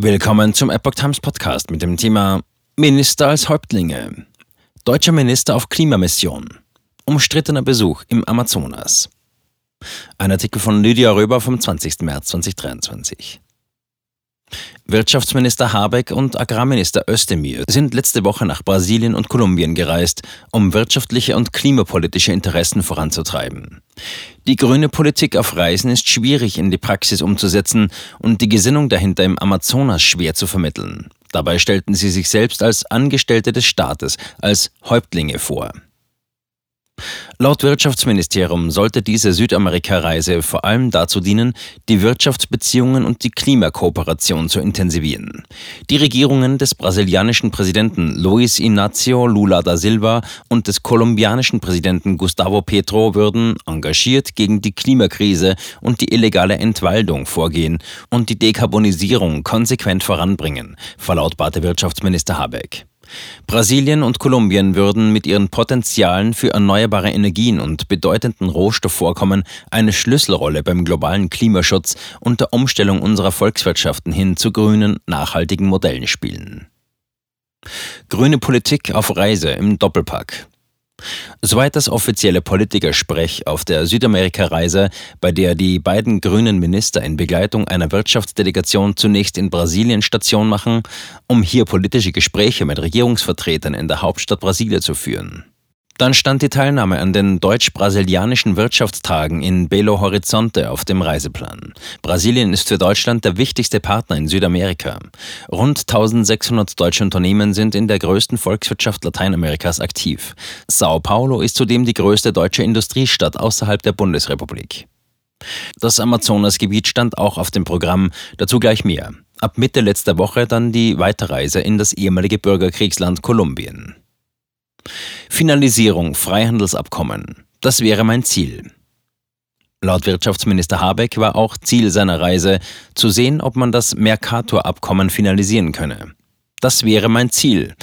Willkommen zum Epoch Times Podcast mit dem Thema Minister als Häuptlinge. Deutscher Minister auf Klimamission. Umstrittener Besuch im Amazonas. Ein Artikel von Lydia Röber vom 20. März 2023. Wirtschaftsminister Habeck und Agrarminister Özdemir sind letzte Woche nach Brasilien und Kolumbien gereist, um wirtschaftliche und klimapolitische Interessen voranzutreiben. Die grüne Politik auf Reisen ist schwierig in die Praxis umzusetzen und die Gesinnung dahinter im Amazonas schwer zu vermitteln. Dabei stellten sie sich selbst als Angestellte des Staates, als Häuptlinge vor. Laut Wirtschaftsministerium sollte diese Südamerika-Reise vor allem dazu dienen, die Wirtschaftsbeziehungen und die Klimakooperation zu intensivieren. Die Regierungen des brasilianischen Präsidenten Luiz Inácio Lula da Silva und des kolumbianischen Präsidenten Gustavo Petro würden engagiert gegen die Klimakrise und die illegale Entwaldung vorgehen und die Dekarbonisierung konsequent voranbringen, verlautbarte Wirtschaftsminister Habeck. Brasilien und Kolumbien würden mit ihren Potenzialen für erneuerbare Energien und bedeutenden Rohstoffvorkommen eine Schlüsselrolle beim globalen Klimaschutz und der Umstellung unserer Volkswirtschaften hin zu grünen, nachhaltigen Modellen spielen. Grüne Politik auf Reise im Doppelpack. Soweit das offizielle Politikersprech auf der Südamerika-Reise, bei der die beiden grünen Minister in Begleitung einer Wirtschaftsdelegation zunächst in Brasilien Station machen, um hier politische Gespräche mit Regierungsvertretern in der Hauptstadt Brasilia zu führen. Dann stand die Teilnahme an den deutsch-brasilianischen Wirtschaftstagen in Belo Horizonte auf dem Reiseplan. Brasilien ist für Deutschland der wichtigste Partner in Südamerika. Rund 1600 deutsche Unternehmen sind in der größten Volkswirtschaft Lateinamerikas aktiv. Sao Paulo ist zudem die größte deutsche Industriestadt außerhalb der Bundesrepublik. Das Amazonasgebiet stand auch auf dem Programm, dazu gleich mehr. Ab Mitte letzter Woche dann die Weiterreise in das ehemalige Bürgerkriegsland Kolumbien. Finalisierung Freihandelsabkommen. Das wäre mein Ziel. Laut Wirtschaftsminister Habeck war auch Ziel seiner Reise, zu sehen, ob man das Mercator-Abkommen finalisieren könne. Das wäre mein Ziel,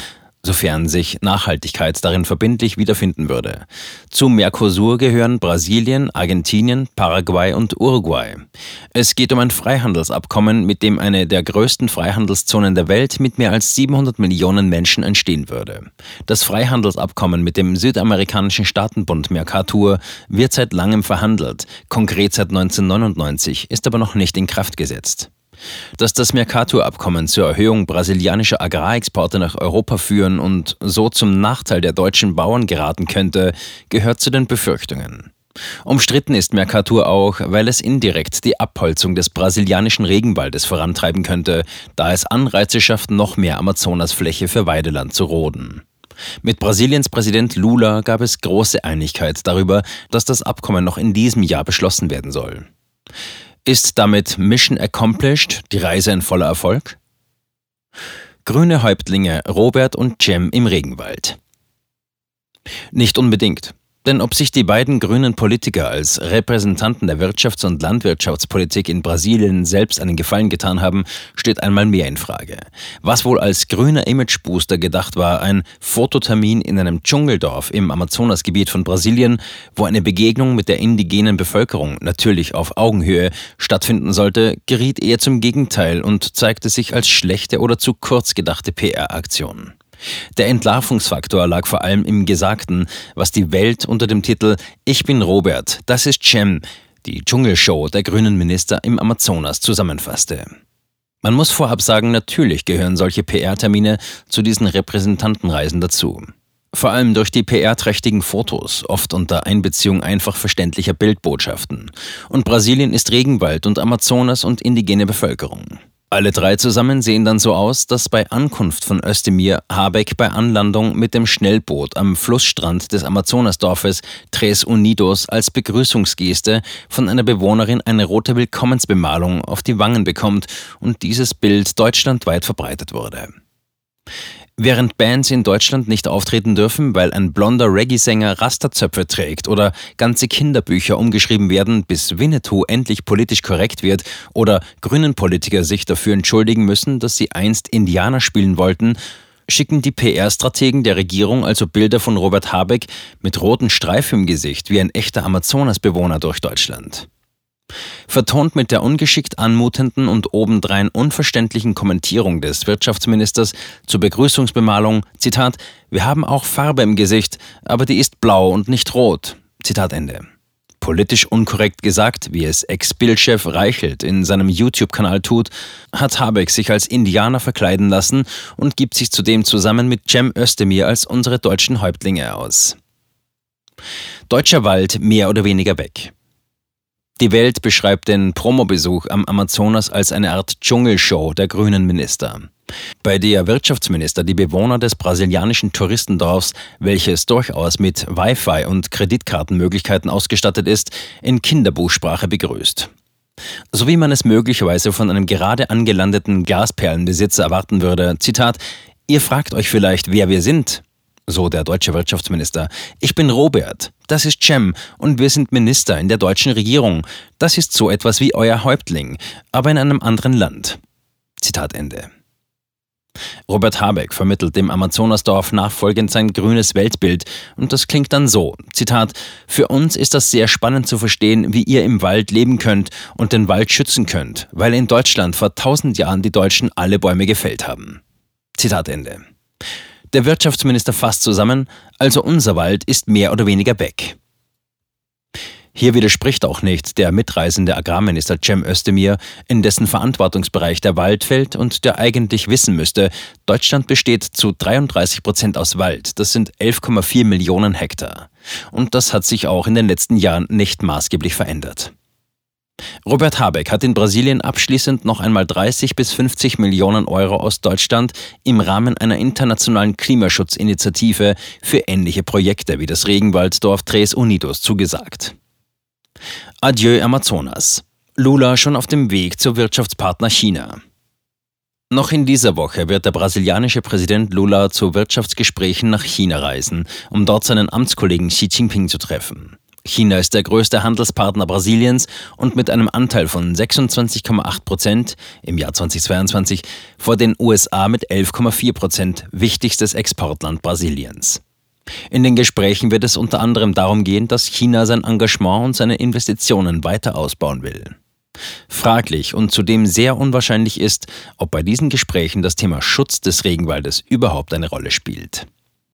sofern sich Nachhaltigkeit darin verbindlich wiederfinden würde. Zum Mercosur gehören Brasilien, Argentinien, Paraguay und Uruguay. Es geht um ein Freihandelsabkommen, mit dem eine der größten Freihandelszonen der Welt mit mehr als 700 Millionen Menschen entstehen würde. Das Freihandelsabkommen mit dem südamerikanischen Staatenbund Mercosur wird seit langem verhandelt, konkret seit 1999, ist aber noch nicht in Kraft gesetzt. Dass das Mercator-Abkommen zur Erhöhung brasilianischer Agrarexporte nach Europa führen und so zum Nachteil der deutschen Bauern geraten könnte, gehört zu den Befürchtungen. Umstritten ist Mercator auch, weil es indirekt die Abholzung des brasilianischen Regenwaldes vorantreiben könnte, da es Anreize schafft, noch mehr Amazonasfläche für Weideland zu roden. Mit Brasiliens Präsident Lula gab es große Einigkeit darüber, dass das Abkommen noch in diesem Jahr beschlossen werden soll. Ist damit Mission accomplished, die Reise ein voller Erfolg? Grüne Häuptlinge Robert und Cem im Regenwald. Nicht unbedingt. Denn ob sich die beiden grünen Politiker als Repräsentanten der Wirtschafts- und Landwirtschaftspolitik in Brasilien selbst einen Gefallen getan haben, steht einmal mehr in Frage. Was wohl als grüner Imagebooster gedacht war, ein Fototermin in einem Dschungeldorf im Amazonasgebiet von Brasilien, wo eine Begegnung mit der indigenen Bevölkerung, natürlich auf Augenhöhe, stattfinden sollte, geriet eher zum Gegenteil und zeigte sich als schlechte oder zu kurz gedachte PR-Aktion. Der Entlarvungsfaktor lag vor allem im Gesagten, was die Welt unter dem Titel Ich bin Robert, das ist Cem, die Dschungelshow der grünen Minister im Amazonas zusammenfasste. Man muss vorab sagen, natürlich gehören solche PR-Termine zu diesen Repräsentantenreisen dazu. Vor allem durch die PR-trächtigen Fotos, oft unter Einbeziehung einfach verständlicher Bildbotschaften. Und Brasilien ist Regenwald und Amazonas und indigene Bevölkerung. Alle drei zusammen sehen dann so aus, dass bei Ankunft von Özdemir Habeck bei Anlandung mit dem Schnellboot am Flussstrand des Amazonasdorfes Tres Unidos als Begrüßungsgeste von einer Bewohnerin eine rote Willkommensbemalung auf die Wangen bekommt und dieses Bild deutschlandweit verbreitet wurde. Während Bands in Deutschland nicht auftreten dürfen, weil ein blonder Reggae-Sänger Rasterzöpfe trägt oder ganze Kinderbücher umgeschrieben werden, bis Winnetou endlich politisch korrekt wird oder grünen Politiker sich dafür entschuldigen müssen, dass sie einst Indianer spielen wollten, schicken die PR-Strategen der Regierung also Bilder von Robert Habeck mit roten Streifen im Gesicht wie ein echter Amazonasbewohner durch Deutschland. Vertont mit der ungeschickt anmutenden und obendrein unverständlichen Kommentierung des Wirtschaftsministers zur Begrüßungsbemalung, Zitat, wir haben auch Farbe im Gesicht, aber die ist blau und nicht rot. Zitat Ende. Politisch unkorrekt gesagt, wie es Ex-Bildchef Reichelt in seinem YouTube-Kanal tut, hat Habeck sich als Indianer verkleiden lassen und gibt sich zudem zusammen mit Cem Özdemir als unsere deutschen Häuptlinge aus. Deutscher Wald mehr oder weniger weg. Die Welt beschreibt den Promobesuch am Amazonas als eine Art Dschungelshow der grünen Minister. Bei der Wirtschaftsminister die Bewohner des brasilianischen Touristendorfs, welches durchaus mit Wi-Fi und Kreditkartenmöglichkeiten ausgestattet ist, in Kinderbuchsprache begrüßt. So wie man es möglicherweise von einem gerade angelandeten Glasperlenbesitzer erwarten würde, Zitat, Ihr fragt euch vielleicht, wer wir sind so der deutsche Wirtschaftsminister. Ich bin Robert, das ist Cem und wir sind Minister in der deutschen Regierung. Das ist so etwas wie euer Häuptling, aber in einem anderen Land. Zitat Ende. Robert Habeck vermittelt dem Amazonasdorf nachfolgend sein grünes Weltbild und das klingt dann so, Zitat, Für uns ist das sehr spannend zu verstehen, wie ihr im Wald leben könnt und den Wald schützen könnt, weil in Deutschland vor tausend Jahren die Deutschen alle Bäume gefällt haben. Zitat Ende. Der Wirtschaftsminister fasst zusammen, also unser Wald ist mehr oder weniger weg. Hier widerspricht auch nicht der mitreisende Agrarminister Cem Özdemir, in dessen Verantwortungsbereich der Wald fällt und der eigentlich wissen müsste, Deutschland besteht zu 33 Prozent aus Wald, das sind 11,4 Millionen Hektar. Und das hat sich auch in den letzten Jahren nicht maßgeblich verändert. Robert Habeck hat in Brasilien abschließend noch einmal 30 bis 50 Millionen Euro aus Deutschland im Rahmen einer internationalen Klimaschutzinitiative für ähnliche Projekte wie das Regenwalddorf Tres Unidos zugesagt. Adieu Amazonas. Lula schon auf dem Weg zur Wirtschaftspartner China. Noch in dieser Woche wird der brasilianische Präsident Lula zu Wirtschaftsgesprächen nach China reisen, um dort seinen Amtskollegen Xi Jinping zu treffen. China ist der größte Handelspartner Brasiliens und mit einem Anteil von 26,8 Prozent im Jahr 2022 vor den USA mit 11,4 Prozent wichtigstes Exportland Brasiliens. In den Gesprächen wird es unter anderem darum gehen, dass China sein Engagement und seine Investitionen weiter ausbauen will. Fraglich und zudem sehr unwahrscheinlich ist, ob bei diesen Gesprächen das Thema Schutz des Regenwaldes überhaupt eine Rolle spielt.